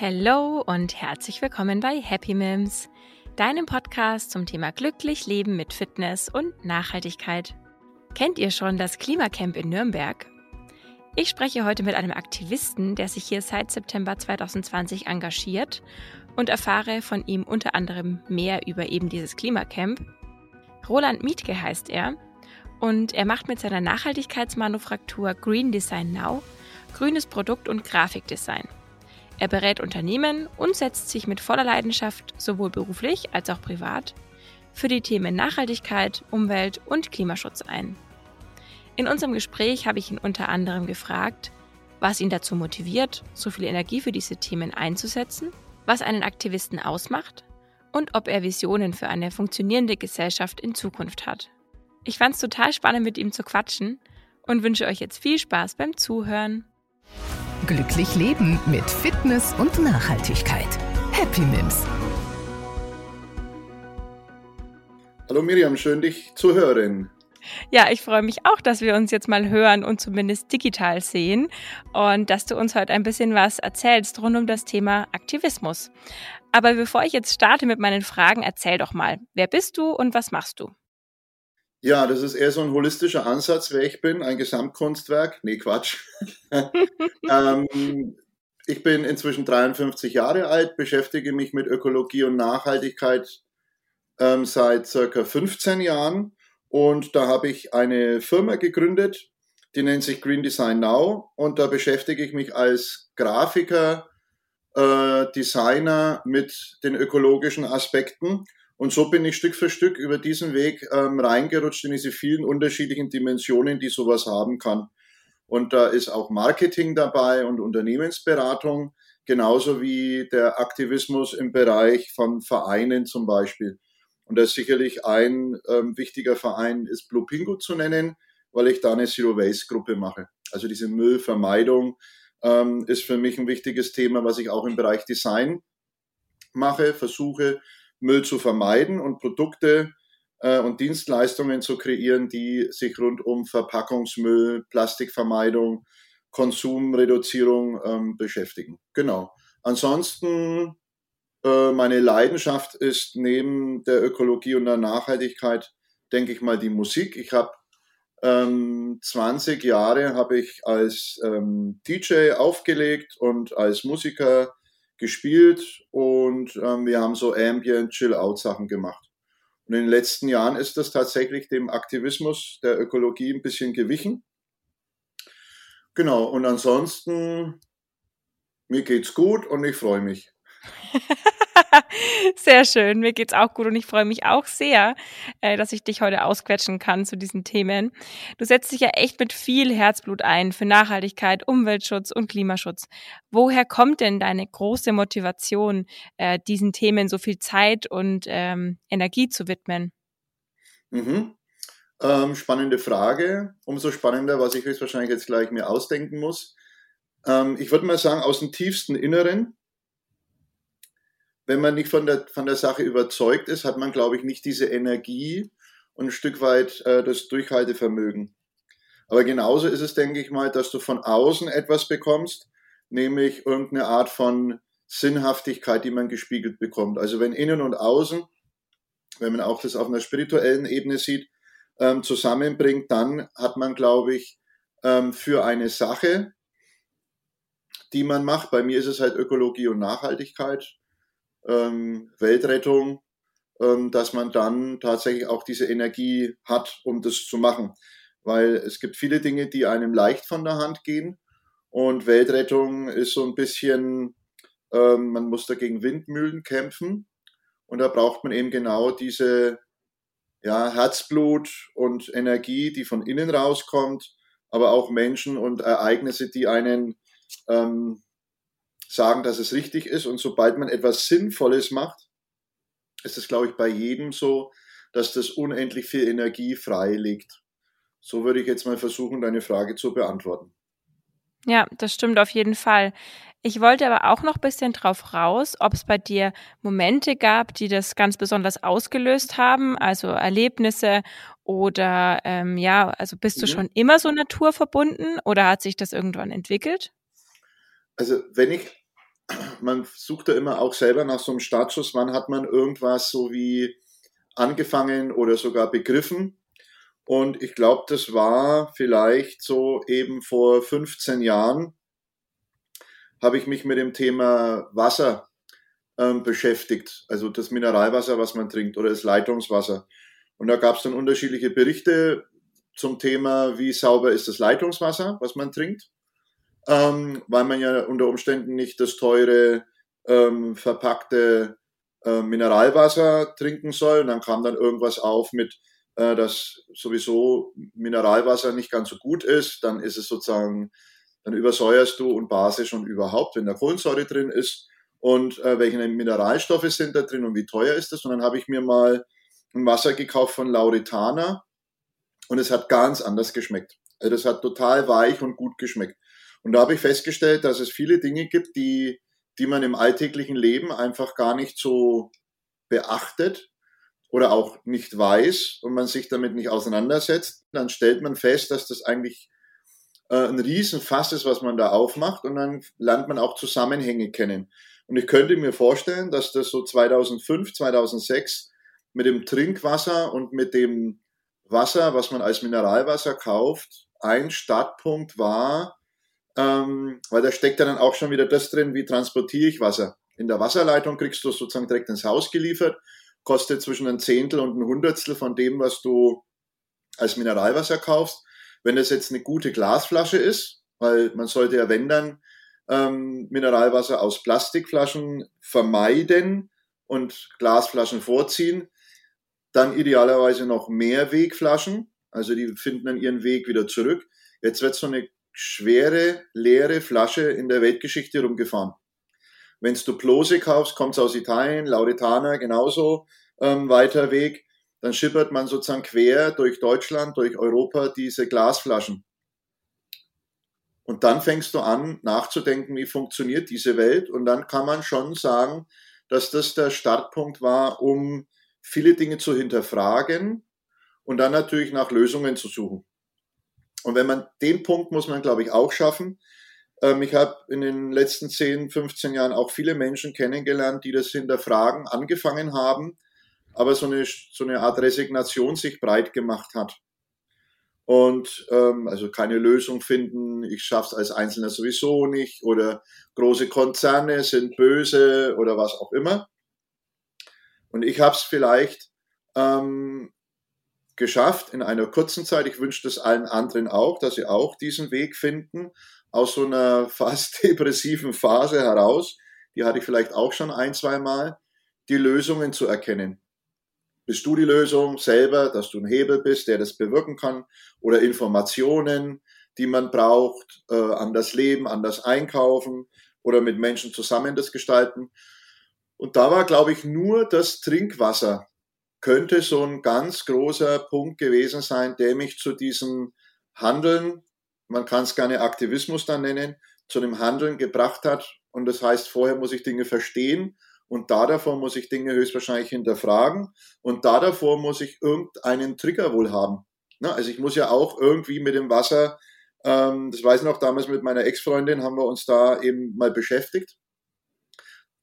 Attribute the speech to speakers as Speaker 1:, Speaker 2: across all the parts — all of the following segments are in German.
Speaker 1: Hallo und herzlich willkommen bei Happy Mims, deinem Podcast zum Thema glücklich leben mit Fitness und Nachhaltigkeit. Kennt ihr schon das Klimacamp in Nürnberg? Ich spreche heute mit einem Aktivisten, der sich hier seit September 2020 engagiert und erfahre von ihm unter anderem mehr über eben dieses Klimacamp. Roland Mietke heißt er und er macht mit seiner Nachhaltigkeitsmanufaktur Green Design Now grünes Produkt- und Grafikdesign. Er berät Unternehmen und setzt sich mit voller Leidenschaft sowohl beruflich als auch privat für die Themen Nachhaltigkeit, Umwelt und Klimaschutz ein. In unserem Gespräch habe ich ihn unter anderem gefragt, was ihn dazu motiviert, so viel Energie für diese Themen einzusetzen, was einen Aktivisten ausmacht und ob er Visionen für eine funktionierende Gesellschaft in Zukunft hat. Ich fand es total spannend, mit ihm zu quatschen und wünsche euch jetzt viel Spaß beim Zuhören.
Speaker 2: Glücklich leben mit Fitness und Nachhaltigkeit. Happy Mims.
Speaker 3: Hallo Miriam, schön dich zu hören.
Speaker 1: Ja, ich freue mich auch, dass wir uns jetzt mal hören und zumindest digital sehen und dass du uns heute ein bisschen was erzählst rund um das Thema Aktivismus. Aber bevor ich jetzt starte mit meinen Fragen, erzähl doch mal, wer bist du und was machst du?
Speaker 3: Ja, das ist eher so ein holistischer Ansatz, wer ich bin, ein Gesamtkunstwerk. Nee, Quatsch. ähm, ich bin inzwischen 53 Jahre alt, beschäftige mich mit Ökologie und Nachhaltigkeit ähm, seit circa 15 Jahren und da habe ich eine Firma gegründet, die nennt sich Green Design Now und da beschäftige ich mich als Grafiker, äh, Designer mit den ökologischen Aspekten und so bin ich Stück für Stück über diesen Weg ähm, reingerutscht in diese vielen unterschiedlichen Dimensionen, die sowas haben kann. Und da ist auch Marketing dabei und Unternehmensberatung, genauso wie der Aktivismus im Bereich von Vereinen zum Beispiel. Und da ist sicherlich ein ähm, wichtiger Verein ist Blue Pingu zu nennen, weil ich da eine Zero Waste Gruppe mache. Also diese Müllvermeidung ähm, ist für mich ein wichtiges Thema, was ich auch im Bereich Design mache, versuche Müll zu vermeiden und Produkte äh, und Dienstleistungen zu kreieren, die sich rund um Verpackungsmüll, Plastikvermeidung, Konsumreduzierung ähm, beschäftigen. Genau. Ansonsten, äh, meine Leidenschaft ist neben der Ökologie und der Nachhaltigkeit, denke ich mal, die Musik. Ich habe ähm, 20 Jahre habe ich als ähm, DJ aufgelegt und als Musiker gespielt und ähm, wir haben so Ambient, Chill-Out-Sachen gemacht. Und in den letzten Jahren ist das tatsächlich dem Aktivismus der Ökologie ein bisschen gewichen. Genau, und ansonsten, mir geht's gut und ich freue mich.
Speaker 1: sehr schön. Mir geht's auch gut und ich freue mich auch sehr, äh, dass ich dich heute ausquetschen kann zu diesen Themen. Du setzt dich ja echt mit viel Herzblut ein für Nachhaltigkeit, Umweltschutz und Klimaschutz. Woher kommt denn deine große Motivation, äh, diesen Themen so viel Zeit und ähm, Energie zu widmen?
Speaker 3: Mhm. Ähm, spannende Frage. Umso spannender, was ich höchstwahrscheinlich jetzt gleich mir ausdenken muss. Ähm, ich würde mal sagen, aus dem tiefsten Inneren wenn man nicht von der, von der Sache überzeugt ist, hat man, glaube ich, nicht diese Energie und ein Stück weit äh, das Durchhaltevermögen. Aber genauso ist es, denke ich mal, dass du von außen etwas bekommst, nämlich irgendeine Art von Sinnhaftigkeit, die man gespiegelt bekommt. Also wenn innen und außen, wenn man auch das auf einer spirituellen Ebene sieht, ähm, zusammenbringt, dann hat man, glaube ich, ähm, für eine Sache, die man macht, bei mir ist es halt Ökologie und Nachhaltigkeit, ähm, Weltrettung, ähm, dass man dann tatsächlich auch diese Energie hat, um das zu machen. Weil es gibt viele Dinge, die einem leicht von der Hand gehen. Und Weltrettung ist so ein bisschen, ähm, man muss dagegen Windmühlen kämpfen. Und da braucht man eben genau diese ja, Herzblut und Energie, die von innen rauskommt, aber auch Menschen und Ereignisse, die einen ähm, sagen, dass es richtig ist. Und sobald man etwas Sinnvolles macht, ist es, glaube ich, bei jedem so, dass das unendlich viel Energie frei liegt. So würde ich jetzt mal versuchen, deine Frage zu beantworten.
Speaker 1: Ja, das stimmt auf jeden Fall. Ich wollte aber auch noch ein bisschen drauf raus, ob es bei dir Momente gab, die das ganz besonders ausgelöst haben, also Erlebnisse oder ähm, ja, also bist du mhm. schon immer so naturverbunden oder hat sich das irgendwann entwickelt?
Speaker 3: Also wenn ich man sucht da immer auch selber nach so einem Startschuss, wann hat man irgendwas so wie angefangen oder sogar begriffen. Und ich glaube, das war vielleicht so eben vor 15 Jahren, habe ich mich mit dem Thema Wasser ähm, beschäftigt. Also das Mineralwasser, was man trinkt oder das Leitungswasser. Und da gab es dann unterschiedliche Berichte zum Thema, wie sauber ist das Leitungswasser, was man trinkt. Ähm, weil man ja unter Umständen nicht das teure, ähm, verpackte äh, Mineralwasser trinken soll. Und dann kam dann irgendwas auf mit, äh, dass sowieso Mineralwasser nicht ganz so gut ist. Dann ist es sozusagen, dann übersäuerst du und basisch und überhaupt, wenn da Kohlensäure drin ist und äh, welche Mineralstoffe sind da drin und wie teuer ist das. Und dann habe ich mir mal ein Wasser gekauft von Lauretana und es hat ganz anders geschmeckt. Also das hat total weich und gut geschmeckt. Und da habe ich festgestellt, dass es viele Dinge gibt, die, die man im alltäglichen Leben einfach gar nicht so beachtet oder auch nicht weiß und man sich damit nicht auseinandersetzt. Dann stellt man fest, dass das eigentlich äh, ein Riesenfass ist, was man da aufmacht und dann lernt man auch Zusammenhänge kennen. Und ich könnte mir vorstellen, dass das so 2005, 2006 mit dem Trinkwasser und mit dem Wasser, was man als Mineralwasser kauft, ein Startpunkt war, ähm, weil da steckt ja dann auch schon wieder das drin, wie transportiere ich Wasser. In der Wasserleitung kriegst du sozusagen direkt ins Haus geliefert, kostet zwischen ein Zehntel und ein Hundertstel von dem, was du als Mineralwasser kaufst. Wenn das jetzt eine gute Glasflasche ist, weil man sollte ja, wenn dann, ähm, Mineralwasser aus Plastikflaschen vermeiden und Glasflaschen vorziehen, dann idealerweise noch mehr Wegflaschen, also die finden dann ihren Weg wieder zurück. Jetzt wird so eine schwere, leere Flasche in der Weltgeschichte rumgefahren. Wenn du Plose kaufst, kommt es aus Italien, Lauretana genauso ähm, weiter Weg, dann schippert man sozusagen quer durch Deutschland, durch Europa diese Glasflaschen. Und dann fängst du an nachzudenken, wie funktioniert diese Welt. Und dann kann man schon sagen, dass das der Startpunkt war, um viele Dinge zu hinterfragen und dann natürlich nach Lösungen zu suchen. Und wenn man den Punkt muss man, glaube ich, auch schaffen. Ähm, ich habe in den letzten 10, 15 Jahren auch viele Menschen kennengelernt, die das hinterfragen angefangen haben, aber so eine, so eine Art Resignation sich breit gemacht hat. Und ähm, also keine Lösung finden, ich schaff's als Einzelner sowieso nicht oder große Konzerne sind böse oder was auch immer. Und ich habe es vielleicht ähm, geschafft in einer kurzen Zeit. Ich wünsche das allen anderen auch, dass sie auch diesen Weg finden aus so einer fast depressiven Phase heraus. Die hatte ich vielleicht auch schon ein, zwei Mal, die Lösungen zu erkennen. Bist du die Lösung selber, dass du ein Hebel bist, der das bewirken kann? Oder Informationen, die man braucht, äh, an das Leben, an das Einkaufen oder mit Menschen zusammen das gestalten? Und da war, glaube ich, nur das Trinkwasser könnte so ein ganz großer Punkt gewesen sein, der mich zu diesem Handeln, man kann es gerne Aktivismus dann nennen, zu dem Handeln gebracht hat. Und das heißt, vorher muss ich Dinge verstehen und da davor muss ich Dinge höchstwahrscheinlich hinterfragen und da davor muss ich irgendeinen Trigger wohl haben. Na, also ich muss ja auch irgendwie mit dem Wasser, ähm, das weiß ich noch, damals mit meiner Ex-Freundin haben wir uns da eben mal beschäftigt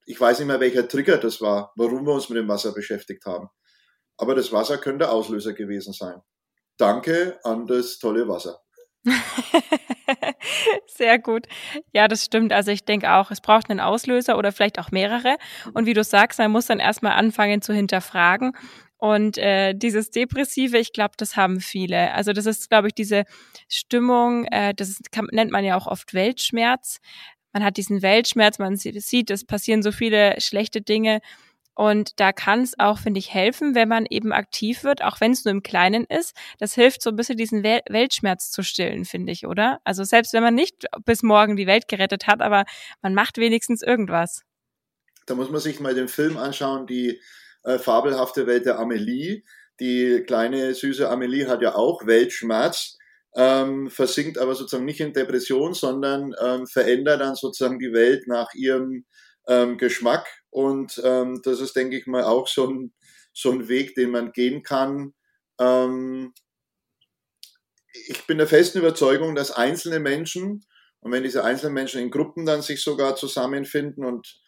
Speaker 3: ich weiß nicht mehr, welcher Trigger das war, warum wir uns mit dem Wasser beschäftigt haben. Aber das Wasser könnte Auslöser gewesen sein. Danke an das tolle Wasser.
Speaker 1: Sehr gut. Ja, das stimmt. Also ich denke auch, es braucht einen Auslöser oder vielleicht auch mehrere. Und wie du sagst, man muss dann erstmal anfangen zu hinterfragen. Und äh, dieses Depressive, ich glaube, das haben viele. Also das ist, glaube ich, diese Stimmung, äh, das kann, nennt man ja auch oft Weltschmerz man hat diesen Weltschmerz, man sieht, es passieren so viele schlechte Dinge. Und da kann es auch, finde ich, helfen, wenn man eben aktiv wird, auch wenn es nur im Kleinen ist. Das hilft so ein bisschen diesen Wel Weltschmerz zu stillen, finde ich, oder? Also selbst wenn man nicht bis morgen die Welt gerettet hat, aber man macht wenigstens irgendwas.
Speaker 3: Da muss man sich mal den Film anschauen, die äh, fabelhafte Welt der Amelie. Die kleine süße Amelie hat ja auch Weltschmerz ähm, versinkt aber sozusagen nicht in Depression, sondern ähm, verändert dann sozusagen die Welt nach ihrem ähm, Geschmack. Und ähm, das ist, denke ich mal, auch so ein, so ein Weg, den man gehen kann. Ähm, ich bin der festen Überzeugung, dass einzelne Menschen, Und wenn diese einzelnen Menschen in Gruppen dann sich sogar zusammenfinden und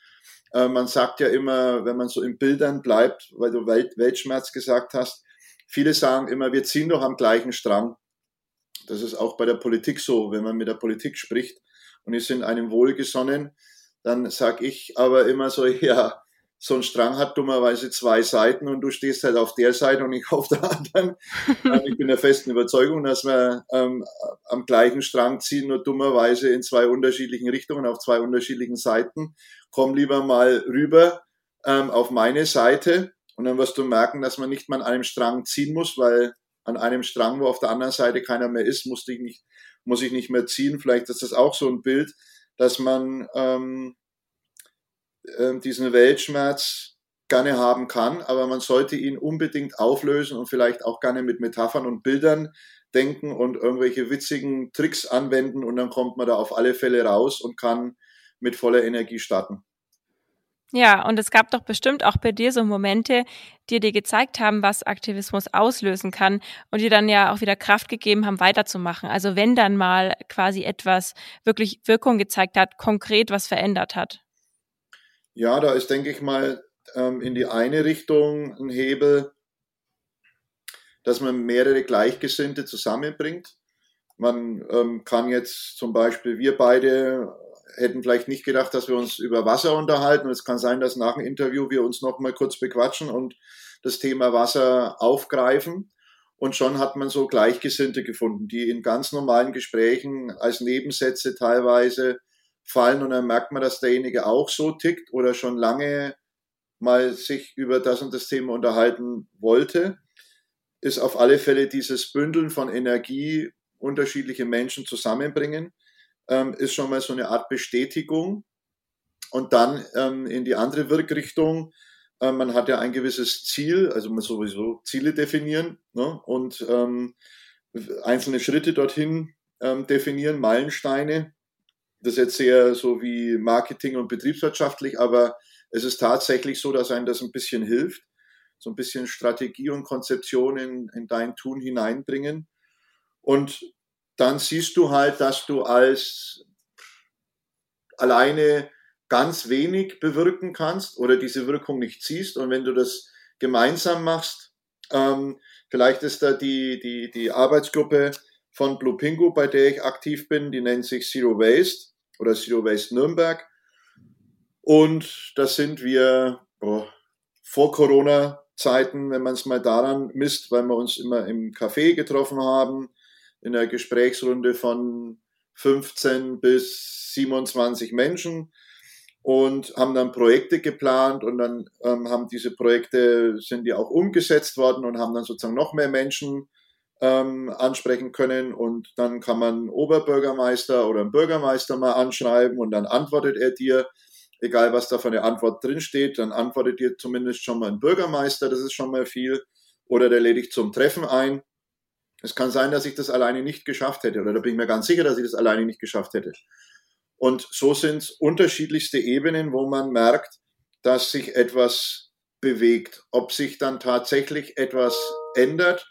Speaker 3: äh, man sagt ja immer, wenn man so in Bildern bleibt, weil du Welt, Weltschmerz gesagt hast, viele sagen immer, wir ziehen doch am gleichen Strang. Das ist auch bei der Politik so, wenn man mit der Politik spricht und die sind einem wohlgesonnen, dann sag ich aber immer so, ja, so ein Strang hat dummerweise zwei Seiten und du stehst halt auf der Seite und ich auf der anderen. ich bin der festen Überzeugung, dass wir ähm, am gleichen Strang ziehen, nur dummerweise in zwei unterschiedlichen Richtungen, auf zwei unterschiedlichen Seiten. Komm lieber mal rüber ähm, auf meine Seite und dann wirst du merken, dass man nicht mal an einem Strang ziehen muss, weil an einem Strang, wo auf der anderen Seite keiner mehr ist, muss ich nicht, muss ich nicht mehr ziehen. Vielleicht ist das auch so ein Bild, dass man ähm, äh, diesen Weltschmerz gerne haben kann, aber man sollte ihn unbedingt auflösen und vielleicht auch gerne mit Metaphern und Bildern denken und irgendwelche witzigen Tricks anwenden und dann kommt man da auf alle Fälle raus und kann mit voller Energie starten.
Speaker 1: Ja, und es gab doch bestimmt auch bei dir so Momente, die dir gezeigt haben, was Aktivismus auslösen kann und dir dann ja auch wieder Kraft gegeben haben, weiterzumachen. Also wenn dann mal quasi etwas wirklich Wirkung gezeigt hat, konkret was verändert hat.
Speaker 3: Ja, da ist, denke ich mal, ähm, in die eine Richtung ein Hebel, dass man mehrere Gleichgesinnte zusammenbringt. Man ähm, kann jetzt zum Beispiel, wir beide hätten vielleicht nicht gedacht, dass wir uns über Wasser unterhalten. Und es kann sein, dass nach dem Interview wir uns noch mal kurz bequatschen und das Thema Wasser aufgreifen. Und schon hat man so Gleichgesinnte gefunden, die in ganz normalen Gesprächen als Nebensätze teilweise fallen und dann merkt man, dass derjenige auch so tickt oder schon lange mal sich über das und das Thema unterhalten wollte, ist auf alle Fälle dieses Bündeln von Energie, unterschiedliche Menschen zusammenbringen, ähm, ist schon mal so eine Art Bestätigung. Und dann ähm, in die andere Wirkrichtung, äh, man hat ja ein gewisses Ziel, also man sowieso Ziele definieren ne? und ähm, einzelne Schritte dorthin ähm, definieren, Meilensteine das ist jetzt sehr so wie Marketing und betriebswirtschaftlich, aber es ist tatsächlich so, dass einem das ein bisschen hilft, so ein bisschen Strategie und Konzeption in, in dein Tun hineinbringen. Und dann siehst du halt, dass du als alleine ganz wenig bewirken kannst oder diese Wirkung nicht siehst. Und wenn du das gemeinsam machst, ähm, vielleicht ist da die, die, die Arbeitsgruppe von Blue Pingu, bei der ich aktiv bin, die nennt sich Zero Waste oder Zero Waste Nürnberg. Und da sind wir oh, vor Corona-Zeiten, wenn man es mal daran misst, weil wir uns immer im Café getroffen haben, in einer Gesprächsrunde von 15 bis 27 Menschen und haben dann Projekte geplant und dann ähm, haben diese Projekte, sind die auch umgesetzt worden und haben dann sozusagen noch mehr Menschen ähm, ansprechen können und dann kann man Oberbürgermeister oder einen Bürgermeister mal anschreiben und dann antwortet er dir, egal was da für eine Antwort drinsteht, dann antwortet dir zumindest schon mal ein Bürgermeister, das ist schon mal viel, oder der lädt dich zum Treffen ein. Es kann sein, dass ich das alleine nicht geschafft hätte, oder da bin ich mir ganz sicher, dass ich das alleine nicht geschafft hätte. Und so sind es unterschiedlichste Ebenen, wo man merkt, dass sich etwas bewegt. Ob sich dann tatsächlich etwas ändert,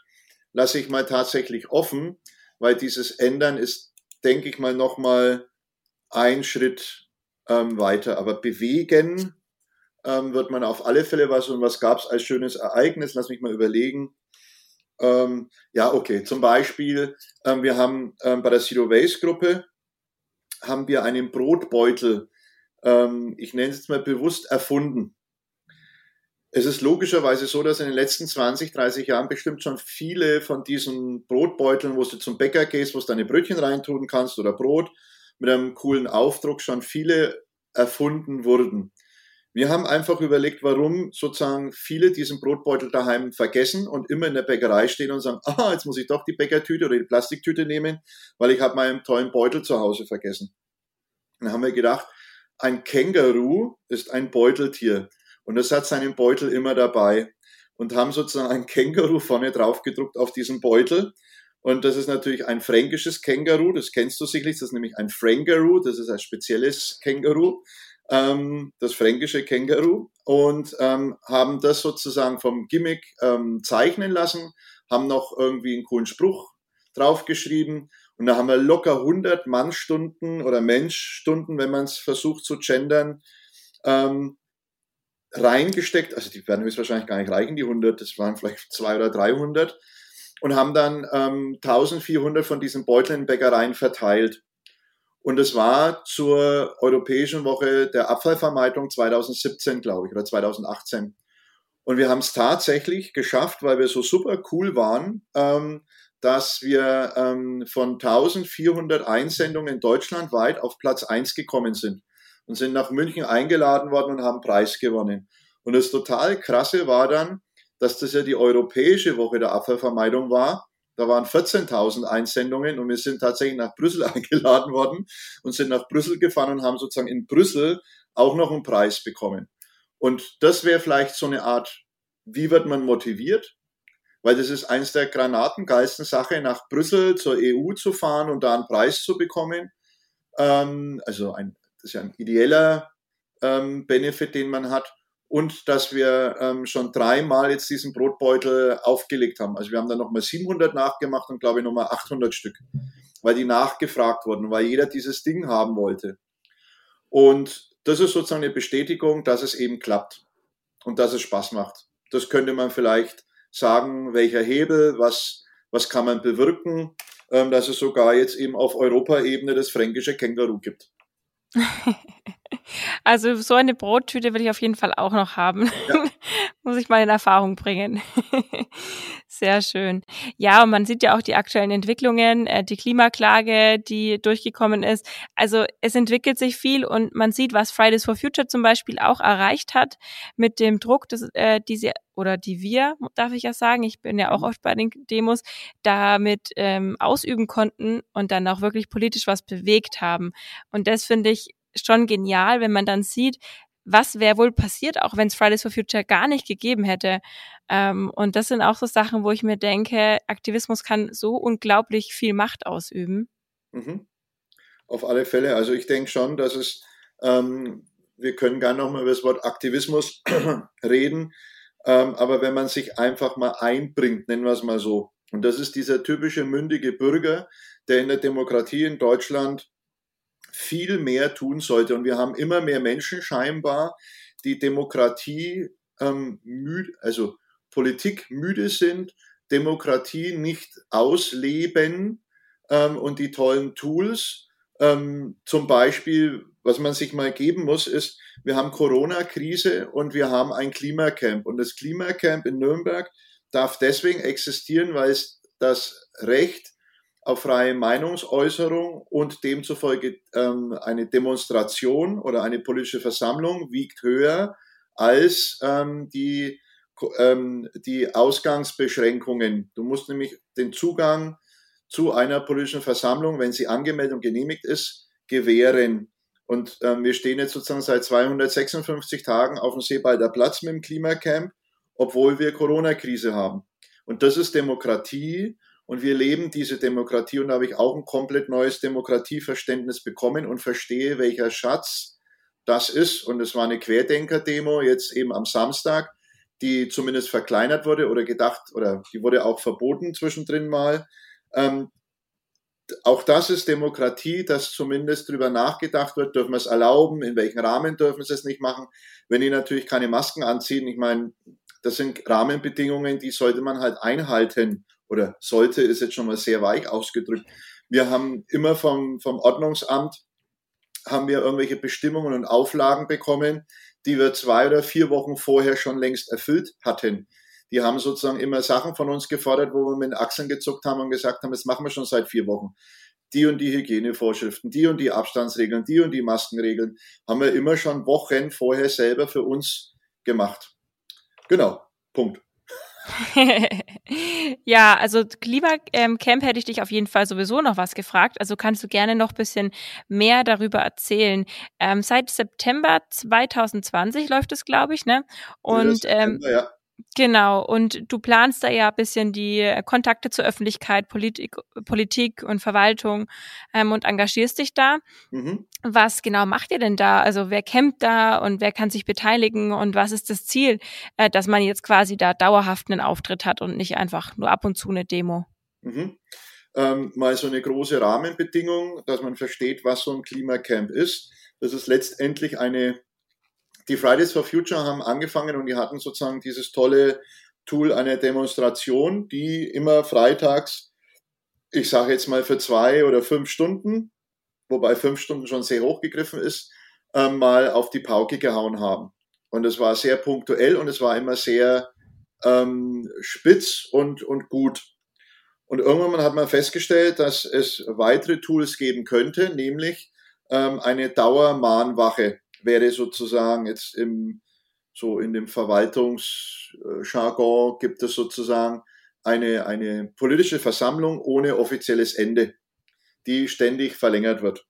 Speaker 3: lasse ich mal tatsächlich offen, weil dieses Ändern ist, denke ich mal, nochmal ein Schritt ähm, weiter. Aber bewegen ähm, wird man auf alle Fälle was. Und was gab es als schönes Ereignis? Lass mich mal überlegen. Ähm, ja, okay. Zum Beispiel, ähm, wir haben ähm, bei der Zero Waste Gruppe haben wir einen Brotbeutel, ähm, ich nenne es jetzt mal bewusst erfunden. Es ist logischerweise so, dass in den letzten 20, 30 Jahren bestimmt schon viele von diesen Brotbeuteln, wo du zum Bäcker gehst, wo du deine Brötchen reintun kannst oder Brot mit einem coolen Aufdruck, schon viele erfunden wurden. Wir haben einfach überlegt, warum sozusagen viele diesen Brotbeutel daheim vergessen und immer in der Bäckerei stehen und sagen, ah, jetzt muss ich doch die Bäckertüte oder die Plastiktüte nehmen, weil ich habe meinen tollen Beutel zu Hause vergessen. Dann haben wir gedacht, ein Känguru ist ein Beuteltier. Und das hat seinen Beutel immer dabei und haben sozusagen ein Känguru vorne drauf gedruckt auf diesem Beutel. Und das ist natürlich ein fränkisches Känguru, das kennst du sicherlich, das ist nämlich ein Frangaroo, das ist ein spezielles Känguru, ähm, das fränkische Känguru. Und ähm, haben das sozusagen vom Gimmick ähm, zeichnen lassen, haben noch irgendwie einen coolen Spruch draufgeschrieben Und da haben wir locker 100 Mannstunden oder Menschstunden, wenn man es versucht zu gendern, ähm, reingesteckt. Also die werden höchstwahrscheinlich gar nicht reichen, die 100, das waren vielleicht 200 oder 300. Und haben dann ähm, 1400 von diesen Beuteln in Bäckereien verteilt. Und es war zur Europäischen Woche der Abfallvermeidung 2017, glaube ich, oder 2018. Und wir haben es tatsächlich geschafft, weil wir so super cool waren, ähm, dass wir ähm, von 1400 Einsendungen deutschlandweit auf Platz 1 gekommen sind und sind nach München eingeladen worden und haben Preis gewonnen. Und das total krasse war dann, dass das ja die Europäische Woche der Abfallvermeidung war. Da waren 14.000 Einsendungen und wir sind tatsächlich nach Brüssel eingeladen worden und sind nach Brüssel gefahren und haben sozusagen in Brüssel auch noch einen Preis bekommen. Und das wäre vielleicht so eine Art, wie wird man motiviert? weil das ist eins der granatengeilsten Sachen, nach Brüssel zur EU zu fahren und da einen Preis zu bekommen. Ähm, also ein, das ist ja ein ideeller ähm, Benefit, den man hat. Und dass wir ähm, schon dreimal jetzt diesen Brotbeutel aufgelegt haben. Also wir haben dann nochmal 700 nachgemacht und glaube ich nochmal 800 Stück, weil die nachgefragt wurden, weil jeder dieses Ding haben wollte. Und das ist sozusagen eine Bestätigung, dass es eben klappt und dass es Spaß macht. Das könnte man vielleicht sagen, welcher Hebel, was, was kann man bewirken, ähm, dass es sogar jetzt eben auf Europaebene das fränkische Känguru gibt.
Speaker 1: Also so eine Brottüte will ich auf jeden Fall auch noch haben. Ja. Muss ich mal in Erfahrung bringen. Sehr schön. Ja, und man sieht ja auch die aktuellen Entwicklungen, äh, die Klimaklage, die durchgekommen ist. Also es entwickelt sich viel und man sieht, was Fridays for Future zum Beispiel auch erreicht hat mit dem Druck, dass, äh, die sie oder die wir, darf ich ja sagen, ich bin ja auch mhm. oft bei den Demos, damit ähm, ausüben konnten und dann auch wirklich politisch was bewegt haben. Und das finde ich schon genial, wenn man dann sieht, was wäre wohl passiert, auch wenn es Fridays for Future gar nicht gegeben hätte. Ähm, und das sind auch so Sachen, wo ich mir denke, Aktivismus kann so unglaublich viel Macht ausüben.
Speaker 3: Mhm. Auf alle Fälle. Also ich denke schon, dass es, ähm, wir können gerne nochmal über das Wort Aktivismus reden, ähm, aber wenn man sich einfach mal einbringt, nennen wir es mal so, und das ist dieser typische mündige Bürger, der in der Demokratie in Deutschland viel mehr tun sollte. Und wir haben immer mehr Menschen scheinbar, die Demokratie ähm, müde, also Politik müde sind, Demokratie nicht ausleben ähm, und die tollen Tools. Ähm, zum Beispiel, was man sich mal geben muss, ist, wir haben Corona-Krise und wir haben ein Klimacamp. Und das Klimacamp in Nürnberg darf deswegen existieren, weil es das Recht auf freie Meinungsäußerung und demzufolge ähm, eine Demonstration oder eine politische Versammlung wiegt höher als ähm, die, ähm, die Ausgangsbeschränkungen. Du musst nämlich den Zugang zu einer politischen Versammlung, wenn sie angemeldet und genehmigt ist, gewähren. Und ähm, wir stehen jetzt sozusagen seit 256 Tagen auf dem Seebalder Platz mit dem Klimacamp, obwohl wir Corona-Krise haben. Und das ist Demokratie und wir leben diese Demokratie und da habe ich auch ein komplett neues Demokratieverständnis bekommen und verstehe, welcher Schatz das ist. Und es war eine Querdenker-Demo jetzt eben am Samstag, die zumindest verkleinert wurde oder gedacht, oder die wurde auch verboten zwischendrin mal. Ähm, auch das ist Demokratie, dass zumindest darüber nachgedacht wird, dürfen wir es erlauben, in welchem Rahmen dürfen wir es nicht machen. Wenn die natürlich keine Masken anziehen, ich meine, das sind Rahmenbedingungen, die sollte man halt einhalten oder sollte ist jetzt schon mal sehr weich ausgedrückt. Wir haben immer vom, vom Ordnungsamt haben wir irgendwelche Bestimmungen und Auflagen bekommen, die wir zwei oder vier Wochen vorher schon längst erfüllt hatten. Die haben sozusagen immer Sachen von uns gefordert, wo wir mit den Achseln gezuckt haben und gesagt haben, das machen wir schon seit vier Wochen. Die und die Hygienevorschriften, die und die Abstandsregeln, die und die Maskenregeln haben wir immer schon Wochen vorher selber für uns gemacht. Genau, Punkt.
Speaker 1: ja, also Klimacamp ähm, hätte ich dich auf jeden Fall sowieso noch was gefragt. Also kannst du gerne noch ein bisschen mehr darüber erzählen. Ähm, seit September 2020 läuft es, glaube ich, ne? Und ähm, ja. Genau, und du planst da ja ein bisschen die äh, Kontakte zur Öffentlichkeit, Politik, Politik und Verwaltung ähm, und engagierst dich da. Mhm. Was genau macht ihr denn da? Also wer campt da und wer kann sich beteiligen und was ist das Ziel, äh, dass man jetzt quasi da dauerhaft einen Auftritt hat und nicht einfach nur ab und zu eine Demo?
Speaker 3: Mhm. ähm, mal so eine große Rahmenbedingung, dass man versteht, was so ein Klimacamp ist. Das ist letztendlich eine, die Fridays for Future haben angefangen und die hatten sozusagen dieses tolle Tool einer Demonstration, die immer freitags, ich sage jetzt mal für zwei oder fünf Stunden, wobei fünf Stunden schon sehr hochgegriffen ist, äh, mal auf die Pauke gehauen haben. Und es war sehr punktuell und es war immer sehr ähm, spitz und, und gut. Und irgendwann hat man festgestellt, dass es weitere Tools geben könnte, nämlich ähm, eine Dauermahnwache wäre sozusagen jetzt im, so in dem Verwaltungsjargon gibt es sozusagen eine, eine politische Versammlung ohne offizielles Ende, die ständig verlängert wird.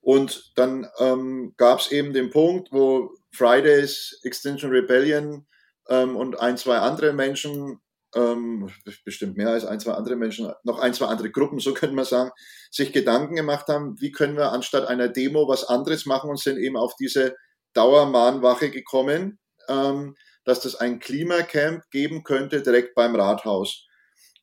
Speaker 3: Und dann ähm, gab es eben den Punkt, wo Fridays, Extinction Rebellion ähm, und ein, zwei andere Menschen ähm, bestimmt mehr als ein, zwei andere Menschen, noch ein, zwei andere Gruppen, so könnte man sagen, sich Gedanken gemacht haben, wie können wir anstatt einer Demo was anderes machen und sind eben auf diese Dauermahnwache gekommen, ähm, dass das ein Klimacamp geben könnte direkt beim Rathaus.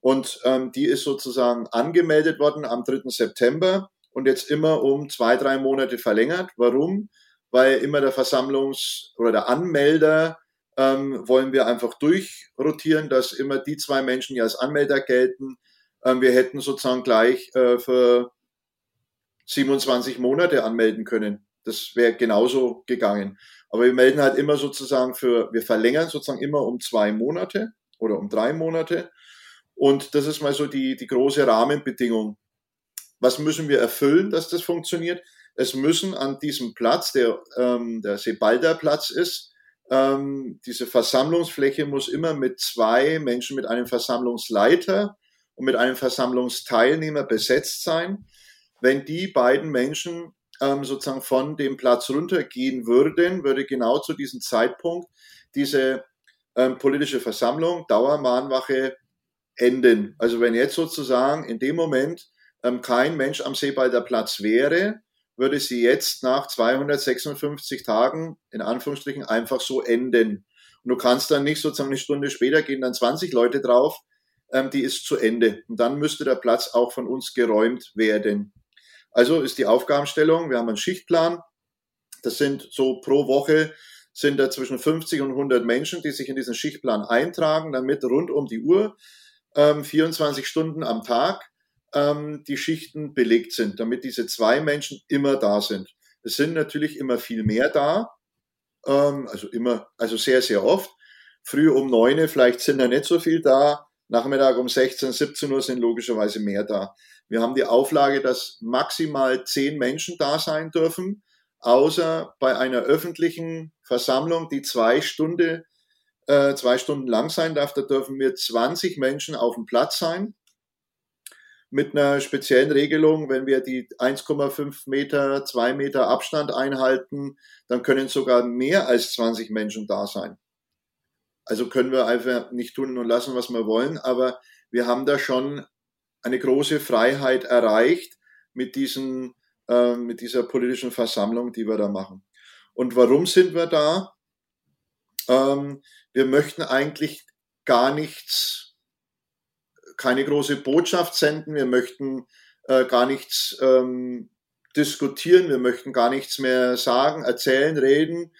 Speaker 3: Und ähm, die ist sozusagen angemeldet worden am 3. September und jetzt immer um zwei, drei Monate verlängert. Warum? Weil immer der Versammlungs- oder der Anmelder ähm, wollen wir einfach durchrotieren, dass immer die zwei Menschen, die als Anmelder gelten, ähm, wir hätten sozusagen gleich äh, für 27 Monate anmelden können. Das wäre genauso gegangen. Aber wir melden halt immer sozusagen für, wir verlängern sozusagen immer um zwei Monate oder um drei Monate. Und das ist mal so die, die große Rahmenbedingung. Was müssen wir erfüllen, dass das funktioniert? Es müssen an diesem Platz, der ähm, der Sebalder Platz ist, ähm, diese Versammlungsfläche muss immer mit zwei Menschen, mit einem Versammlungsleiter und mit einem Versammlungsteilnehmer besetzt sein. Wenn die beiden Menschen ähm, sozusagen von dem Platz runtergehen würden, würde genau zu diesem Zeitpunkt diese ähm, politische Versammlung, Dauermahnwache enden. Also wenn jetzt sozusagen in dem Moment ähm, kein Mensch am Seebalder Platz wäre, würde sie jetzt nach 256 Tagen in Anführungsstrichen einfach so enden. Und du kannst dann nicht sozusagen eine Stunde später gehen dann 20 Leute drauf, ähm, die ist zu Ende. Und dann müsste der Platz auch von uns geräumt werden. Also ist die Aufgabenstellung, wir haben einen Schichtplan. Das sind so pro Woche sind da zwischen 50 und 100 Menschen, die sich in diesen Schichtplan eintragen, damit rund um die Uhr, ähm, 24 Stunden am Tag, ähm, die Schichten belegt sind, damit diese zwei Menschen immer da sind. Es sind natürlich immer viel mehr da, ähm, also immer, also sehr, sehr oft. Früh um neun, vielleicht sind da nicht so viel da. Nachmittag um 16, 17 Uhr sind logischerweise mehr da. Wir haben die Auflage, dass maximal zehn Menschen da sein dürfen, außer bei einer öffentlichen Versammlung, die zwei Stunden, äh, zwei Stunden lang sein darf. Da dürfen wir 20 Menschen auf dem Platz sein mit einer speziellen Regelung, wenn wir die 1,5 Meter, 2 Meter Abstand einhalten, dann können sogar mehr als 20 Menschen da sein. Also können wir einfach nicht tun und lassen, was wir wollen, aber wir haben da schon eine große Freiheit erreicht mit, diesen, äh, mit dieser politischen Versammlung, die wir da machen. Und warum sind wir da? Ähm, wir möchten eigentlich gar nichts keine große Botschaft senden, wir möchten äh, gar nichts ähm, diskutieren, wir möchten gar nichts mehr sagen, erzählen, reden.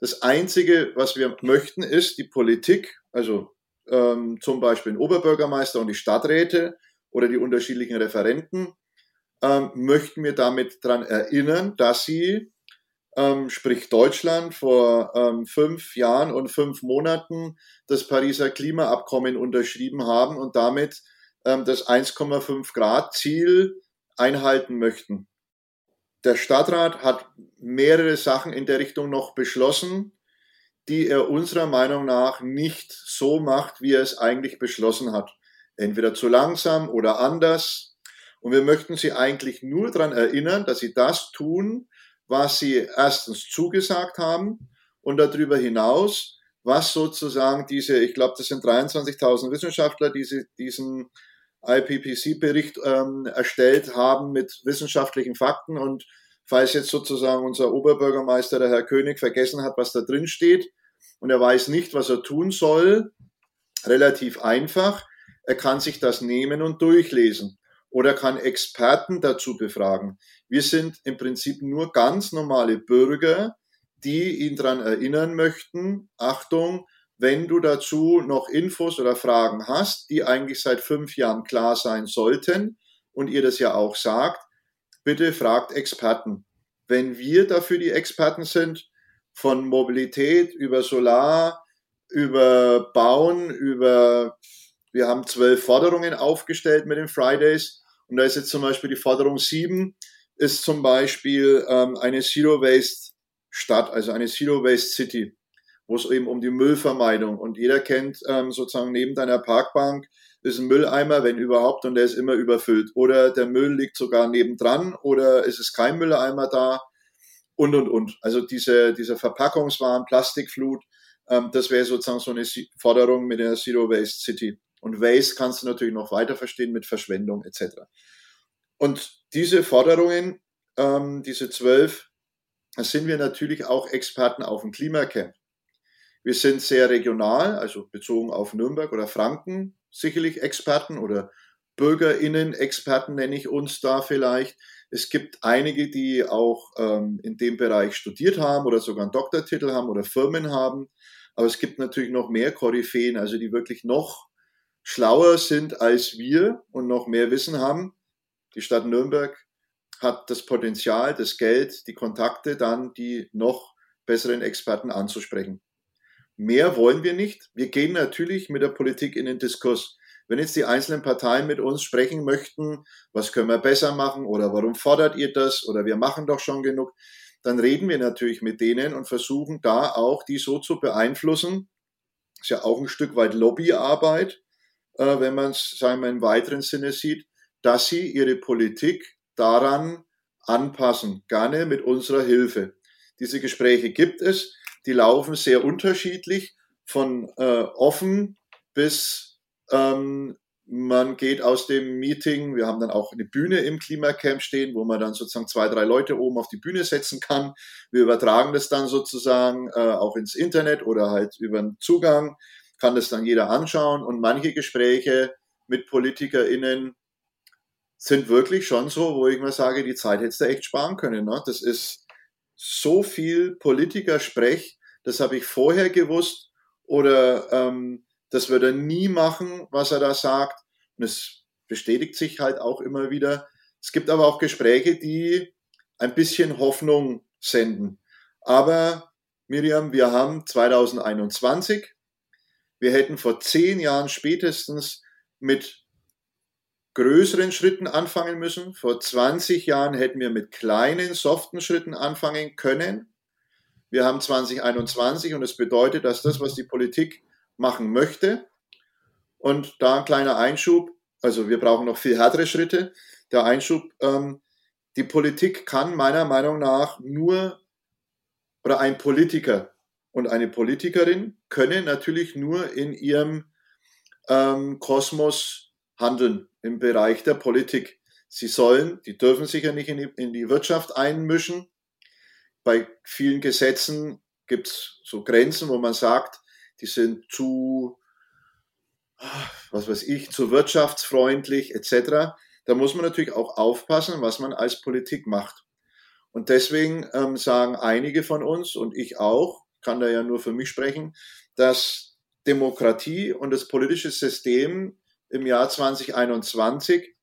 Speaker 3: Das Einzige, was wir möchten, ist die Politik, also ähm, zum Beispiel den Oberbürgermeister und die Stadträte oder die unterschiedlichen Referenten, ähm, möchten wir damit daran erinnern, dass sie ähm, sprich Deutschland, vor ähm, fünf Jahren und fünf Monaten das Pariser Klimaabkommen unterschrieben haben und damit ähm, das 1,5 Grad Ziel einhalten möchten. Der Stadtrat hat mehrere Sachen in der Richtung noch beschlossen, die er unserer Meinung nach nicht so macht, wie er es eigentlich beschlossen hat. Entweder zu langsam oder anders. Und wir möchten Sie eigentlich nur daran erinnern, dass Sie das tun, was sie erstens zugesagt haben und darüber hinaus, was sozusagen diese, ich glaube, das sind 23.000 Wissenschaftler, die sie, diesen IPPC-Bericht ähm, erstellt haben mit wissenschaftlichen Fakten und falls jetzt sozusagen unser Oberbürgermeister, der Herr König, vergessen hat, was da drin steht und er weiß nicht, was er tun soll, relativ einfach, er kann sich das nehmen und durchlesen. Oder kann Experten dazu befragen. Wir sind im Prinzip nur ganz normale Bürger, die ihn daran erinnern möchten, Achtung, wenn du dazu noch Infos oder Fragen hast, die eigentlich seit fünf Jahren klar sein sollten und ihr das ja auch sagt, bitte fragt Experten. Wenn wir dafür die Experten sind, von Mobilität über Solar, über Bauen, über, wir haben zwölf Forderungen aufgestellt mit den Fridays und da ist jetzt zum Beispiel die Forderung sieben, ist zum Beispiel ähm, eine Zero Waste Stadt, also eine Zero Waste City, wo es eben um die Müllvermeidung und jeder kennt ähm, sozusagen neben deiner Parkbank ist ein Mülleimer, wenn überhaupt, und der ist immer überfüllt. Oder der Müll liegt sogar nebendran oder es ist kein Mülleimer da und und und. Also diese, diese Verpackungswaren, Plastikflut, ähm, das wäre sozusagen so eine Forderung mit der Zero Waste City. Und Waste kannst du natürlich noch weiter verstehen mit Verschwendung etc. Und diese Forderungen, ähm, diese zwölf, sind wir natürlich auch Experten auf dem Klimacamp. Wir sind sehr regional, also bezogen auf Nürnberg oder Franken, sicherlich Experten oder Bürgerinnen-Experten nenne ich uns da vielleicht. Es gibt einige, die auch ähm, in dem Bereich studiert haben oder sogar einen Doktortitel haben oder Firmen haben. Aber es gibt natürlich noch mehr Koryphäen, also die wirklich noch schlauer sind als wir und noch mehr Wissen haben. Die Stadt Nürnberg hat das Potenzial, das Geld, die Kontakte, dann die noch besseren Experten anzusprechen. Mehr wollen wir nicht. Wir gehen natürlich mit der Politik in den Diskurs. Wenn jetzt die einzelnen Parteien mit uns sprechen möchten, was können wir besser machen oder warum fordert ihr das oder wir machen doch schon genug, dann reden wir natürlich mit denen und versuchen da auch die so zu beeinflussen. Ist ja auch ein Stück weit Lobbyarbeit, äh, wenn man es sagen wir, im weiteren Sinne sieht, dass sie ihre Politik daran anpassen, gerne mit unserer Hilfe. Diese Gespräche gibt es, die laufen sehr unterschiedlich, von äh, offen bis ähm, man geht aus dem Meeting, wir haben dann auch eine Bühne im Klimacamp stehen, wo man dann sozusagen zwei, drei Leute oben auf die Bühne setzen kann. Wir übertragen das dann sozusagen äh, auch ins Internet oder halt über einen Zugang, kann das dann jeder anschauen. Und manche Gespräche mit PolitikerInnen sind wirklich schon so, wo ich mal sage, die Zeit hättest du echt sparen können. Ne? Das ist so viel Politikersprech, das habe ich vorher gewusst oder ähm, das wird er nie machen, was er da sagt. Und es bestätigt sich halt auch immer wieder. Es gibt aber auch Gespräche, die ein bisschen Hoffnung senden. Aber Miriam, wir haben 2021. Wir hätten vor zehn Jahren spätestens mit größeren Schritten anfangen müssen. Vor 20 Jahren hätten wir mit kleinen, soften Schritten anfangen können. Wir haben 2021 und es das bedeutet, dass das, was die Politik machen möchte. Und da ein kleiner Einschub, also wir brauchen noch viel härtere Schritte. Der Einschub, ähm, die Politik kann meiner Meinung nach nur, oder ein Politiker und eine Politikerin können natürlich nur in ihrem ähm, Kosmos handeln, im Bereich der Politik. Sie sollen, die dürfen sich ja nicht in die, in die Wirtschaft einmischen. Bei vielen Gesetzen gibt es so Grenzen, wo man sagt, die sind zu, was weiß ich, zu wirtschaftsfreundlich etc. Da muss man natürlich auch aufpassen, was man als Politik macht. Und deswegen ähm, sagen einige von uns und ich auch, kann da ja nur für mich sprechen, dass Demokratie und das politische System im Jahr 2021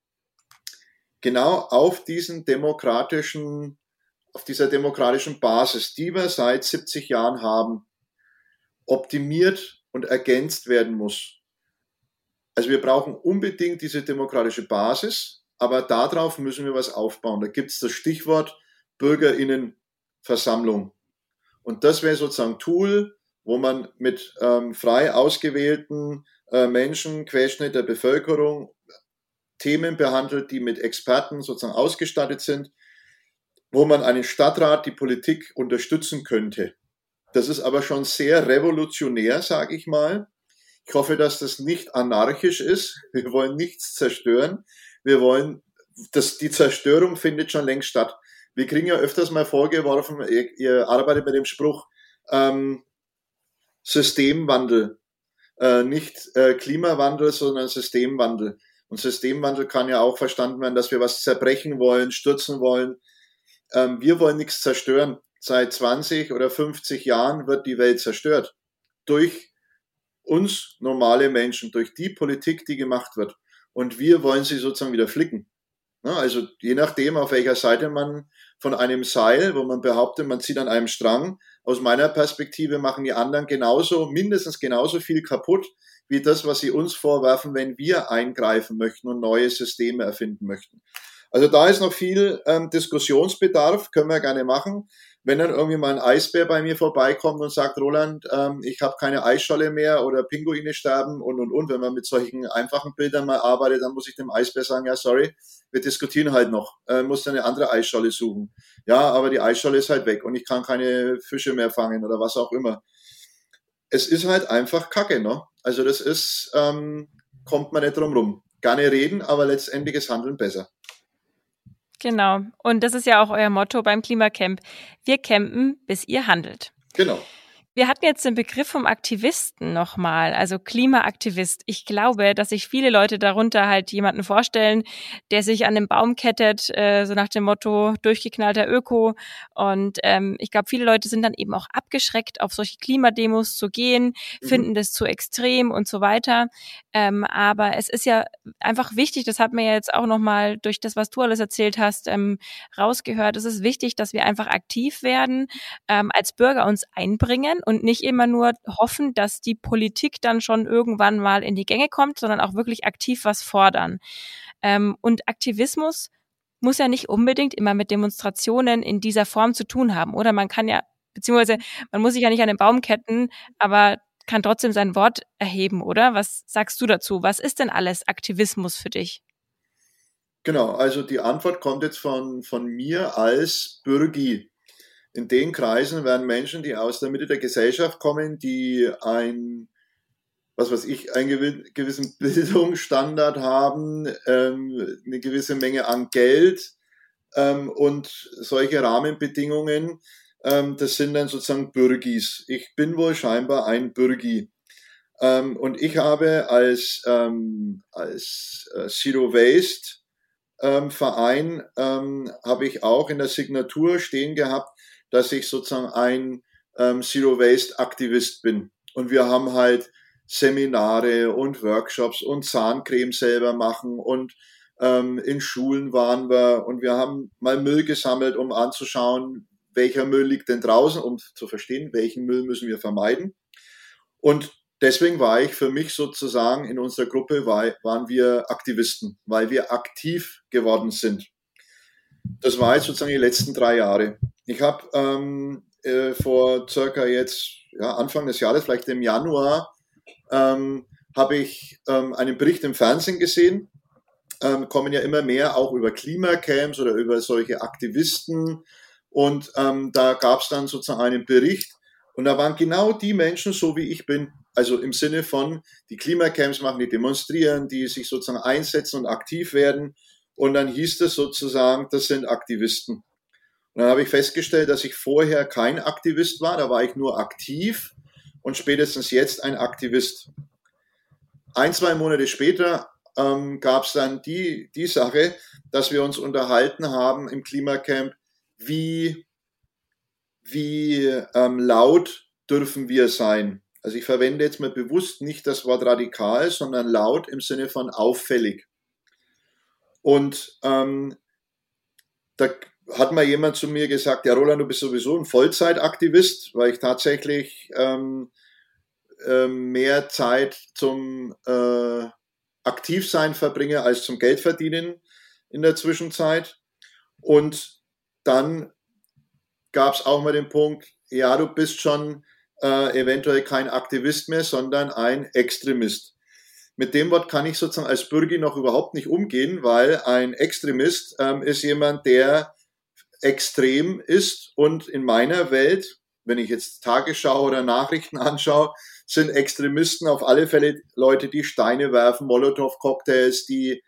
Speaker 3: genau auf diesen demokratischen, auf dieser demokratischen Basis, die wir seit 70 Jahren haben, optimiert und ergänzt werden muss. Also wir brauchen unbedingt diese demokratische Basis, aber darauf müssen wir was aufbauen. Da gibt es das Stichwort Bürgerinnenversammlung. Und das wäre sozusagen Tool, wo man mit ähm, frei ausgewählten äh, Menschen, Querschnitt der Bevölkerung, Themen behandelt, die mit Experten sozusagen ausgestattet sind, wo man einen Stadtrat, die Politik unterstützen könnte. Das ist aber schon sehr revolutionär, sage ich mal. Ich hoffe, dass das nicht anarchisch ist. Wir wollen nichts zerstören. Wir wollen, dass die Zerstörung findet schon längst statt. Wir kriegen ja öfters mal vorgeworfen, ihr, ihr arbeitet mit dem Spruch ähm, Systemwandel, äh, nicht äh, Klimawandel, sondern Systemwandel. Und Systemwandel kann ja auch verstanden werden, dass wir was zerbrechen wollen, stürzen wollen. Ähm, wir wollen nichts zerstören. Seit 20 oder 50 Jahren wird die Welt zerstört. Durch uns normale Menschen, durch die Politik, die gemacht wird. Und wir wollen sie sozusagen wieder flicken. Also je nachdem, auf welcher Seite man von einem Seil, wo man behauptet, man zieht an einem Strang, aus meiner Perspektive machen die anderen genauso, mindestens genauso viel kaputt, wie das, was sie uns vorwerfen, wenn wir eingreifen möchten und neue Systeme erfinden möchten. Also da ist noch viel ähm, Diskussionsbedarf, können wir gerne machen wenn dann irgendwie mal ein Eisbär bei mir vorbeikommt und sagt, Roland, ähm, ich habe keine Eisscholle mehr oder Pinguine sterben und und und, wenn man mit solchen einfachen Bildern mal arbeitet, dann muss ich dem Eisbär sagen, ja sorry, wir diskutieren halt noch, äh, muss eine andere Eisscholle suchen. Ja, aber die Eisscholle ist halt weg und ich kann keine Fische mehr fangen oder was auch immer. Es ist halt einfach Kacke, ne? Also das ist, ähm, kommt man nicht drum rum. Gerne reden, aber letztendlich ist Handeln besser.
Speaker 1: Genau. Und das ist ja auch euer Motto beim Klimacamp. Wir campen, bis ihr handelt.
Speaker 3: Genau.
Speaker 1: Wir hatten jetzt den Begriff vom Aktivisten nochmal, also Klimaaktivist. Ich glaube, dass sich viele Leute darunter halt jemanden vorstellen, der sich an den Baum kettet, äh, so nach dem Motto durchgeknallter Öko. Und ähm, ich glaube, viele Leute sind dann eben auch abgeschreckt, auf solche Klimademos zu gehen, mhm. finden das zu extrem und so weiter. Ähm, aber es ist ja einfach wichtig, das hat ja jetzt auch nochmal durch das, was du alles erzählt hast, ähm, rausgehört. Es ist wichtig, dass wir einfach aktiv werden, ähm, als Bürger uns einbringen und nicht immer nur hoffen, dass die Politik dann schon irgendwann mal in die Gänge kommt, sondern auch wirklich aktiv was fordern. Ähm, und Aktivismus muss ja nicht unbedingt immer mit Demonstrationen in dieser Form zu tun haben, oder? Man kann ja, beziehungsweise man muss sich ja nicht an den Baum ketten, aber kann trotzdem sein Wort erheben, oder? Was sagst du dazu? Was ist denn alles Aktivismus für dich?
Speaker 3: Genau, also die Antwort kommt jetzt von, von mir als Bürgi in den Kreisen werden Menschen, die aus der Mitte der Gesellschaft kommen, die ein, was weiß ich, einen gewissen Bildungsstandard haben, ähm, eine gewisse Menge an Geld ähm, und solche Rahmenbedingungen, ähm, das sind dann sozusagen Bürgis. Ich bin wohl scheinbar ein Bürgi. Ähm, und ich habe als, ähm, als äh, Zero Waste ähm, Verein, habe ich auch in der Signatur stehen gehabt, dass ich sozusagen ein ähm, Zero Waste Aktivist bin. Und wir haben halt Seminare und Workshops und Zahncreme selber machen und ähm, in Schulen waren wir und wir haben mal Müll gesammelt, um anzuschauen, welcher Müll liegt denn draußen, um zu verstehen, welchen Müll müssen wir vermeiden. Und deswegen war ich für mich sozusagen in unserer Gruppe, war, waren wir Aktivisten, weil wir aktiv geworden sind. Das war jetzt sozusagen die letzten drei Jahre. Ich habe ähm, äh, vor circa jetzt, ja, Anfang des Jahres, vielleicht im Januar, ähm, habe ich ähm, einen Bericht im Fernsehen gesehen. Ähm, kommen ja immer mehr auch über Klimacamps oder über solche Aktivisten. Und ähm, da gab es dann sozusagen einen Bericht. Und da waren genau die Menschen, so wie ich bin. Also im Sinne von, die Klimacamps machen, die demonstrieren, die sich sozusagen einsetzen und aktiv werden. Und dann hieß es sozusagen, das sind Aktivisten. Und dann habe ich festgestellt, dass ich vorher kein Aktivist war, da war ich nur aktiv und spätestens jetzt ein Aktivist. Ein, zwei Monate später ähm, gab es dann die, die Sache, dass wir uns unterhalten haben im Klimacamp, wie, wie ähm, laut dürfen wir sein. Also ich verwende jetzt mal bewusst nicht das Wort radikal, sondern laut im Sinne von auffällig. Und ähm, da hat mal jemand zu mir gesagt, ja Roland, du bist sowieso ein Vollzeitaktivist, weil ich tatsächlich ähm, äh, mehr Zeit zum äh, Aktivsein verbringe als zum Geldverdienen in der Zwischenzeit. Und dann gab es auch mal den Punkt, ja, du bist schon äh, eventuell kein Aktivist mehr, sondern ein Extremist. Mit dem Wort kann ich sozusagen als Bürger noch überhaupt nicht umgehen, weil ein Extremist ähm, ist jemand, der extrem ist. Und in meiner Welt, wenn ich jetzt Tagesschau oder Nachrichten anschaue, sind Extremisten auf alle Fälle Leute, die Steine werfen, Molotow-Cocktails, die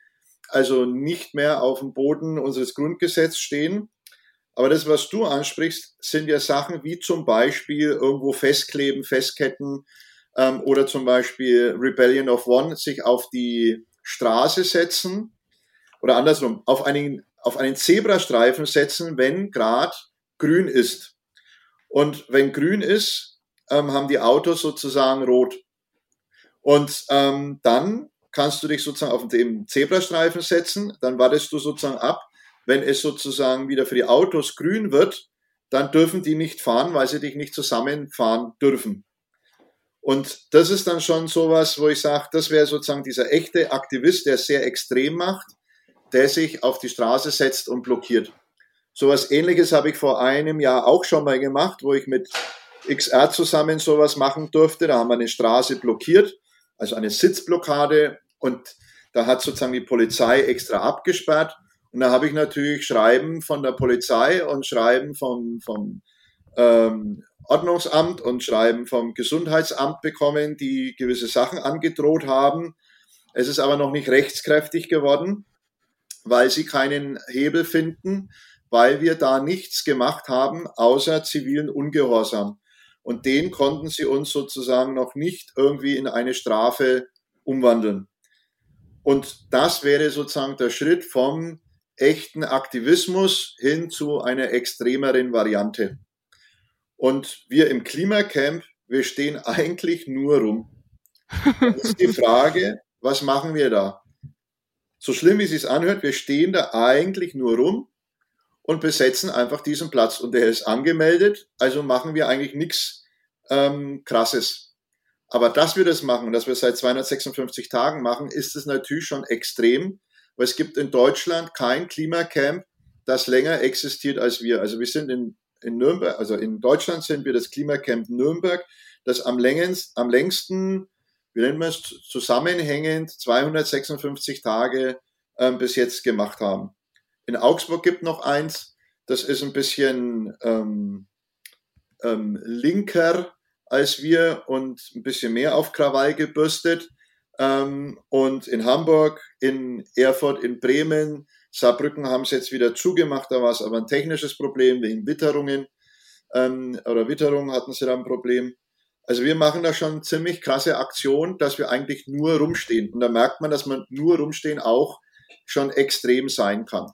Speaker 3: also nicht mehr auf dem Boden unseres Grundgesetzes stehen. Aber das, was du ansprichst, sind ja Sachen wie zum Beispiel irgendwo festkleben, festketten ähm, oder zum Beispiel Rebellion of One, sich auf die Straße setzen oder andersrum, auf einen, auf einen Zebrastreifen setzen, wenn gerade grün ist. Und wenn grün ist, ähm, haben die Autos sozusagen rot. Und ähm, dann kannst du dich sozusagen auf den Zebrastreifen setzen, dann wartest du sozusagen ab, wenn es sozusagen wieder für die Autos grün wird, dann dürfen die nicht fahren, weil sie dich nicht zusammenfahren dürfen. Und das ist dann schon sowas, wo ich sage, das wäre sozusagen dieser echte Aktivist, der sehr extrem macht, der sich auf die Straße setzt und blockiert. Sowas ähnliches habe ich vor einem Jahr auch schon mal gemacht, wo ich mit XR zusammen sowas machen durfte. Da haben wir eine Straße blockiert, also eine Sitzblockade und da hat sozusagen die Polizei extra abgesperrt. Und da habe ich natürlich Schreiben von der Polizei und Schreiben vom, vom ähm, Ordnungsamt und Schreiben vom Gesundheitsamt bekommen, die gewisse Sachen angedroht haben. Es ist aber noch nicht rechtskräftig geworden, weil sie keinen Hebel finden, weil wir da nichts gemacht haben, außer zivilen Ungehorsam. Und den konnten sie uns sozusagen noch nicht irgendwie in eine Strafe umwandeln. Und das wäre sozusagen der Schritt vom echten Aktivismus hin zu einer extremeren Variante. Und wir im Klimacamp, wir stehen eigentlich nur rum. Das ist die Frage, was machen wir da? So schlimm wie es sich anhört, wir stehen da eigentlich nur rum und besetzen einfach diesen Platz. Und der ist angemeldet, also machen wir eigentlich nichts ähm, Krasses. Aber dass wir das machen dass wir seit 256 Tagen machen, ist es natürlich schon extrem, weil es gibt in Deutschland kein Klimacamp, das länger existiert als wir. Also wir sind in, in Nürnberg, also in Deutschland sind wir das Klimacamp Nürnberg, das am, längst, am längsten, wie nennen wir es, zusammenhängend 256 Tage ähm, bis jetzt gemacht haben. In Augsburg gibt noch eins, das ist ein bisschen ähm, ähm, linker als wir und ein bisschen mehr auf Krawall gebürstet. Ähm, und in Hamburg, in Erfurt, in Bremen, Saarbrücken haben sie jetzt wieder zugemacht, da war es aber ein technisches Problem wegen Witterungen ähm, oder Witterung hatten sie da ein Problem. Also wir machen da schon ziemlich krasse Aktion, dass wir eigentlich nur rumstehen. Und da merkt man, dass man nur rumstehen auch schon extrem sein kann.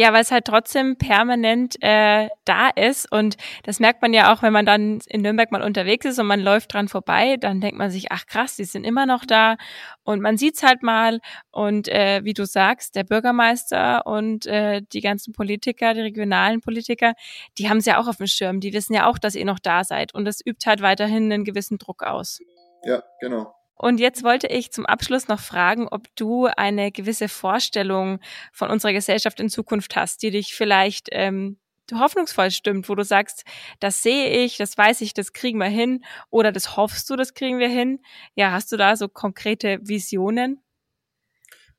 Speaker 1: Ja, weil es halt trotzdem permanent äh, da ist. Und das merkt man ja auch, wenn man dann in Nürnberg mal unterwegs ist und man läuft dran vorbei, dann denkt man sich, ach krass, die sind immer noch da. Und man sieht's halt mal. Und äh, wie du sagst, der Bürgermeister und äh, die ganzen Politiker, die regionalen Politiker, die haben es ja auch auf dem Schirm, die wissen ja auch, dass ihr noch da seid. Und das übt halt weiterhin einen gewissen Druck aus.
Speaker 3: Ja, genau.
Speaker 1: Und jetzt wollte ich zum Abschluss noch fragen, ob du eine gewisse Vorstellung von unserer Gesellschaft in Zukunft hast, die dich vielleicht ähm, hoffnungsvoll stimmt, wo du sagst, das sehe ich, das weiß ich, das kriegen wir hin oder das hoffst du, das kriegen wir hin. Ja, hast du da so konkrete Visionen?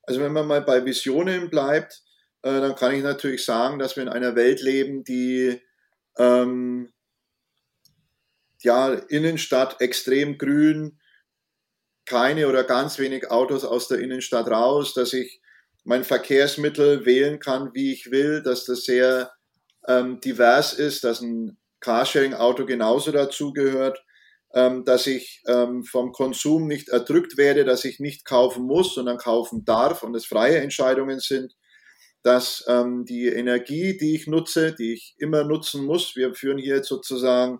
Speaker 3: Also wenn man mal bei Visionen bleibt, äh, dann kann ich natürlich sagen, dass wir in einer Welt leben, die ähm, ja Innenstadt extrem grün, keine oder ganz wenig Autos aus der Innenstadt raus, dass ich mein Verkehrsmittel wählen kann, wie ich will, dass das sehr ähm, divers ist, dass ein Carsharing-Auto genauso dazugehört, ähm, dass ich ähm, vom Konsum nicht erdrückt werde, dass ich nicht kaufen muss, sondern kaufen darf und es freie Entscheidungen sind, dass ähm, die Energie, die ich nutze, die ich immer nutzen muss, wir führen hier jetzt sozusagen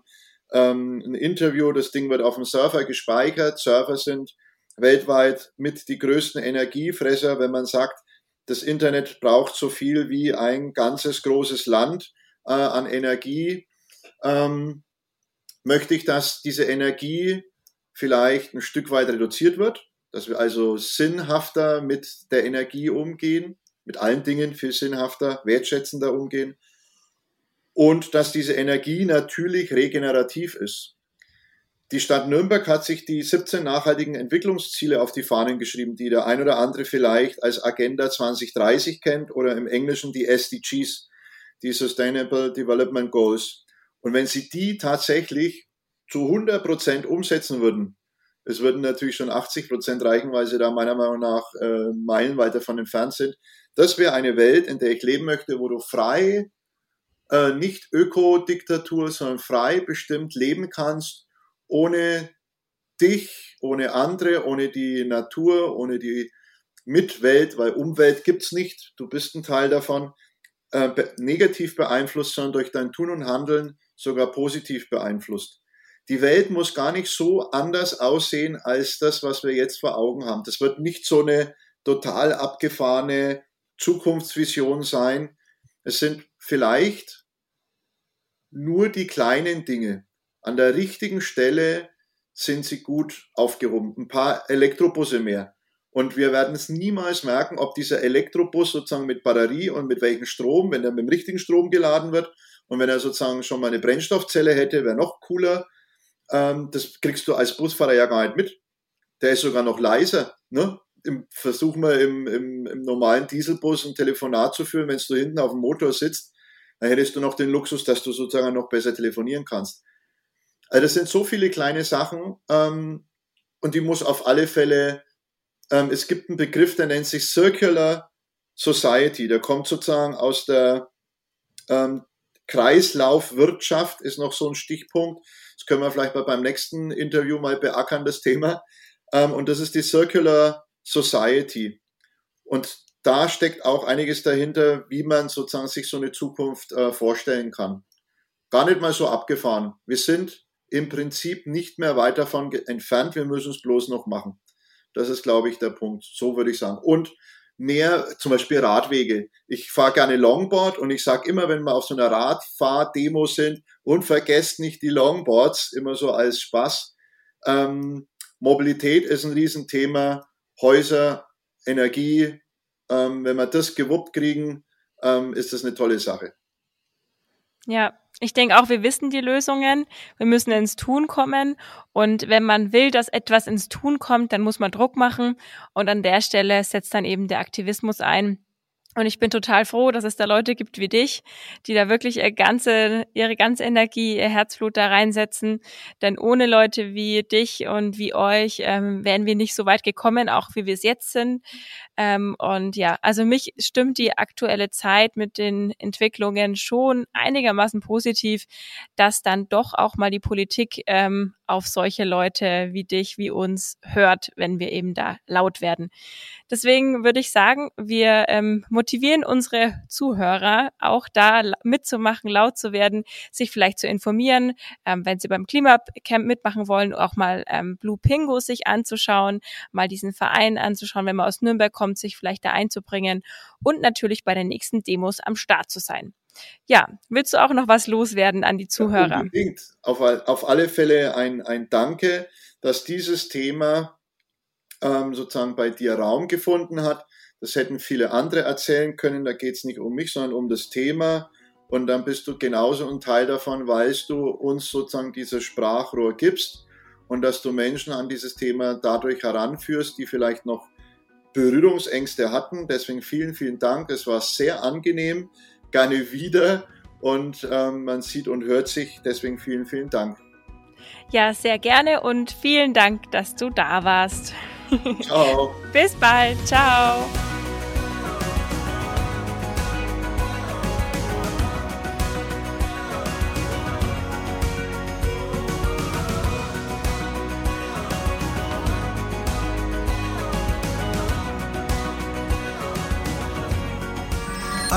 Speaker 3: ähm, ein Interview, das Ding wird auf dem Server gespeichert. Server sind weltweit mit die größten Energiefresser, wenn man sagt, das Internet braucht so viel wie ein ganzes großes Land äh, an Energie. Ähm, möchte ich, dass diese Energie vielleicht ein Stück weit reduziert wird, dass wir also sinnhafter mit der Energie umgehen, mit allen Dingen viel sinnhafter, wertschätzender umgehen und dass diese Energie natürlich regenerativ ist. Die Stadt Nürnberg hat sich die 17 nachhaltigen Entwicklungsziele auf die Fahnen geschrieben, die der ein oder andere vielleicht als Agenda 2030 kennt oder im Englischen die SDGs, die Sustainable Development Goals. Und wenn Sie die tatsächlich zu 100 Prozent umsetzen würden, es würden natürlich schon 80 Prozent reichen, weil sie da meiner Meinung nach äh, meilenweit davon entfernt sind. Das wäre eine Welt, in der ich leben möchte, wo du frei äh, nicht Ökodiktatur, sondern frei bestimmt leben kannst, ohne dich, ohne andere, ohne die Natur, ohne die Mitwelt, weil Umwelt gibt es nicht, du bist ein Teil davon, äh, negativ beeinflusst, sondern durch dein Tun und Handeln sogar positiv beeinflusst. Die Welt muss gar nicht so anders aussehen als das, was wir jetzt vor Augen haben. Das wird nicht so eine total abgefahrene Zukunftsvision sein. Es sind vielleicht nur die kleinen Dinge. An der richtigen Stelle sind sie gut aufgehoben. Ein paar Elektrobusse mehr. Und wir werden es niemals merken, ob dieser Elektrobus sozusagen mit Batterie und mit welchem Strom, wenn er mit dem richtigen Strom geladen wird und wenn er sozusagen schon mal eine Brennstoffzelle hätte, wäre noch cooler. Ähm, das kriegst du als Busfahrer ja gar nicht mit. Der ist sogar noch leiser. Ne? Im, versuch mal im, im, im normalen Dieselbus ein Telefonat zu führen, wenn du hinten auf dem Motor sitzt, dann hättest du noch den Luxus, dass du sozusagen noch besser telefonieren kannst. Also das sind so viele kleine Sachen ähm, und die muss auf alle Fälle ähm, es gibt einen Begriff, der nennt sich Circular Society. Der kommt sozusagen aus der ähm, Kreislaufwirtschaft, ist noch so ein Stichpunkt. Das können wir vielleicht mal beim nächsten Interview mal beackern, das Thema. Ähm, und das ist die Circular Society. Und da steckt auch einiges dahinter, wie man sozusagen sich so eine Zukunft äh, vorstellen kann. Gar nicht mal so abgefahren. Wir sind im Prinzip nicht mehr weit davon entfernt, wir müssen es bloß noch machen. Das ist, glaube ich, der Punkt. So würde ich sagen. Und mehr zum Beispiel Radwege. Ich fahre gerne Longboard und ich sage immer, wenn wir auf so einer Radfahrdemo sind, und vergesst nicht die Longboards, immer so als Spaß. Ähm, Mobilität ist ein Riesenthema. Häuser, Energie, ähm, wenn wir das gewuppt kriegen, ähm, ist das eine tolle Sache.
Speaker 1: Ja, ich denke auch, wir wissen die Lösungen. Wir müssen ins Tun kommen. Und wenn man will, dass etwas ins Tun kommt, dann muss man Druck machen. Und an der Stelle setzt dann eben der Aktivismus ein. Und ich bin total froh, dass es da Leute gibt wie dich, die da wirklich ihre ganze, ihre ganze Energie, ihr Herzblut da reinsetzen. Denn ohne Leute wie dich und wie euch ähm, wären wir nicht so weit gekommen, auch wie wir es jetzt sind. Ähm, und ja, also mich stimmt die aktuelle Zeit mit den Entwicklungen schon einigermaßen positiv, dass dann doch auch mal die Politik ähm, auf solche Leute wie dich, wie uns hört, wenn wir eben da laut werden. Deswegen würde ich sagen, wir ähm, motivieren unsere Zuhörer auch da mitzumachen, laut zu werden, sich vielleicht zu informieren, ähm, wenn sie beim Klimacamp mitmachen wollen, auch mal ähm, Blue Pingo sich anzuschauen, mal diesen Verein anzuschauen, wenn man aus Nürnberg kommt, sich vielleicht da einzubringen und natürlich bei den nächsten Demos am Start zu sein. Ja, willst du auch noch was loswerden an die Zuhörer? Ja,
Speaker 3: unbedingt. Auf, auf alle Fälle ein, ein Danke, dass dieses Thema ähm, sozusagen bei dir Raum gefunden hat. Das hätten viele andere erzählen können. Da geht es nicht um mich, sondern um das Thema. Und dann bist du genauso ein Teil davon, weil du uns sozusagen dieses Sprachrohr gibst und dass du Menschen an dieses Thema dadurch heranführst, die vielleicht noch Berührungsängste hatten. Deswegen vielen, vielen Dank. Es war sehr angenehm. Gerne wieder. Und ähm, man sieht und hört sich. Deswegen vielen, vielen Dank.
Speaker 1: Ja, sehr gerne und vielen Dank, dass du da warst.
Speaker 3: Ciao.
Speaker 1: Bis bald. Ciao.